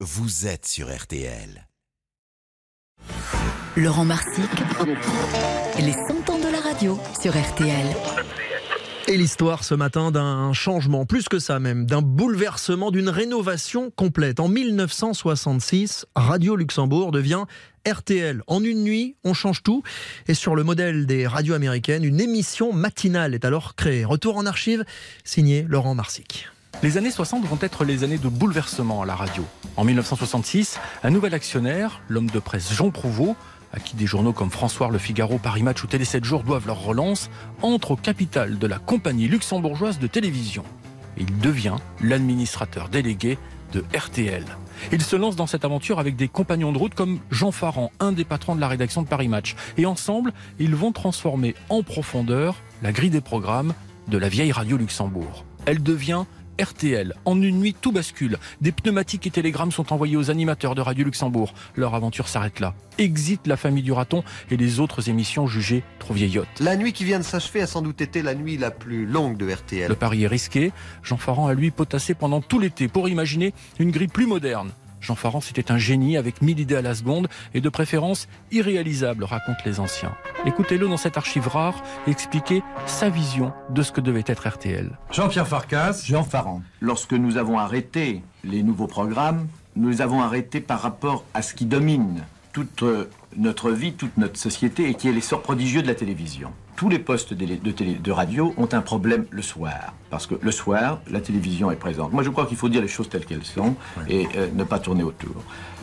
vous êtes sur RTL. Laurent Marsic, les 100 ans de la radio sur RTL. Et l'histoire ce matin d'un changement, plus que ça même, d'un bouleversement, d'une rénovation complète. En 1966, Radio Luxembourg devient RTL. En une nuit, on change tout. Et sur le modèle des radios américaines, une émission matinale est alors créée. Retour en archive, signé Laurent Marsic. Les années 60 vont être les années de bouleversement à la radio. En 1966, un nouvel actionnaire, l'homme de presse Jean Prouveau, à qui des journaux comme François Le Figaro, Paris Match ou Télé 7 jours doivent leur relance, entre au capital de la compagnie luxembourgeoise de télévision. Il devient l'administrateur délégué de RTL. Il se lance dans cette aventure avec des compagnons de route comme Jean Farand, un des patrons de la rédaction de Paris Match. Et ensemble, ils vont transformer en profondeur la grille des programmes de la vieille radio Luxembourg. Elle devient RTL. En une nuit, tout bascule. Des pneumatiques et télégrammes sont envoyés aux animateurs de Radio Luxembourg. Leur aventure s'arrête là. Exit la famille du raton et les autres émissions jugées trop vieillottes. La nuit qui vient de s'achever a sans doute été la nuit la plus longue de RTL. Le pari est risqué. Jean Farand a lui potassé pendant tout l'été pour imaginer une grille plus moderne. Jean Farand, c'était un génie avec mille idées à la seconde et de préférence irréalisables, racontent les anciens. Écoutez-le dans cette archive rare expliquer sa vision de ce que devait être RTL. Jean-Pierre Farkas, Jean Farand. Lorsque nous avons arrêté les nouveaux programmes, nous avons arrêté par rapport à ce qui domine toute notre vie, toute notre société et qui est l'essor prodigieux de la télévision tous les postes de, de, radio ont un problème le soir. Parce que le soir, la télévision est présente. Moi, je crois qu'il faut dire les choses telles qu'elles sont et euh, ne pas tourner autour.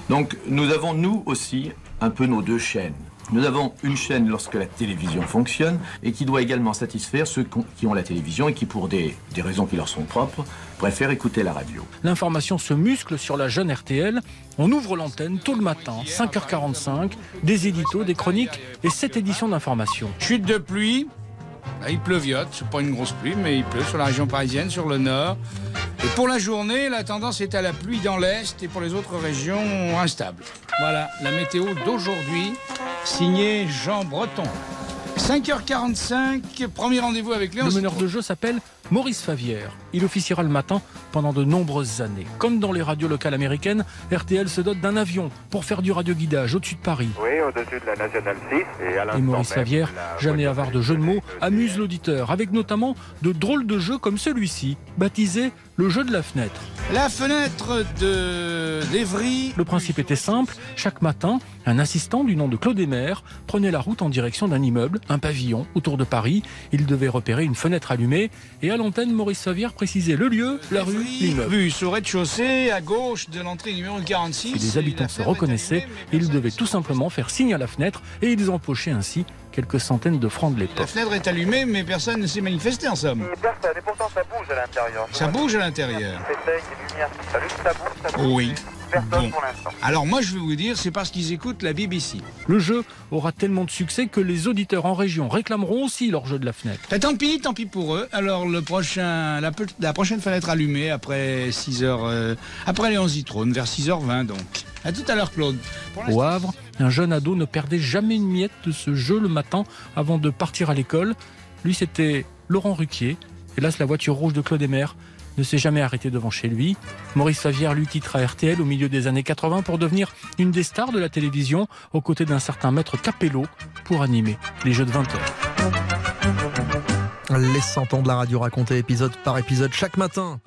Donc, nous avons, nous aussi, un peu nos deux chaînes. Nous avons une chaîne lorsque la télévision fonctionne et qui doit également satisfaire ceux qui ont la télévision et qui, pour des, des raisons qui leur sont propres, préfèrent écouter la radio. L'information se muscle sur la jeune RTL. On ouvre l'antenne tout le matin, 5h45, des éditos, des chroniques et cette éditions d'information. Chute de pluie, il pleuviote, c'est pas une grosse pluie, mais il pleut sur la région parisienne, sur le nord. Et pour la journée, la tendance est à la pluie dans l'est et pour les autres régions instable. Voilà la météo d'aujourd'hui, signée Jean Breton. 5h45, premier rendez-vous avec Léon. Le meneur de jeu s'appelle Maurice Favière. Il officiera le matin pendant de nombreuses années. Comme dans les radios locales américaines, RTL se dote d'un avion pour faire du radioguidage au-dessus de Paris. Oui, au-dessus de la Nationale 6. Et, et Maurice Favière, jamais avare de jeux de mots, amuse l'auditeur, avec notamment de drôles de jeux comme celui-ci, baptisé le jeu de la fenêtre. La fenêtre de d'Evry. Le principe était simple. Chaque matin, un assistant du nom de Claude Emer prenait la route en direction d'un immeuble, un pavillon autour de Paris. Il devait repérer une fenêtre allumée et à l'antenne, Maurice Savière précisait le lieu, la rue, l'immeuble. Rue sur rez-de-chaussée, à gauche de l'entrée numéro 46. Si les habitants se reconnaissaient, ils devaient tout simplement faire signe à la fenêtre et ils empochaient ainsi quelques centaines de francs de l'époque. La fenêtre est allumée, mais personne ne s'est manifesté en somme. Personne, et pourtant ça bouge à l'intérieur. Ça bouge à l'intérieur. Oui. Bon. Alors moi je vais vous dire, c'est parce qu'ils écoutent la BBC. Le jeu aura tellement de succès que les auditeurs en région réclameront aussi leur jeu de la fenêtre. Et tant pis, tant pis pour eux. Alors le prochain, la, la prochaine fenêtre allumée après 6 h euh, après les 11 Zitrone, vers 6h20 donc. À tout à l'heure Claude. Au Havre, un jeune ado ne perdait jamais une miette de ce jeu le matin avant de partir à l'école. Lui c'était Laurent Ruquier. Hélas la voiture rouge de Claude Emer ne s'est jamais arrêté devant chez lui. Maurice Favière lui quittera RTL au milieu des années 80 pour devenir une des stars de la télévision aux côtés d'un certain maître Capello pour animer les jeux de 20 heures. Les 100 ans de la radio racontée épisode par épisode chaque matin.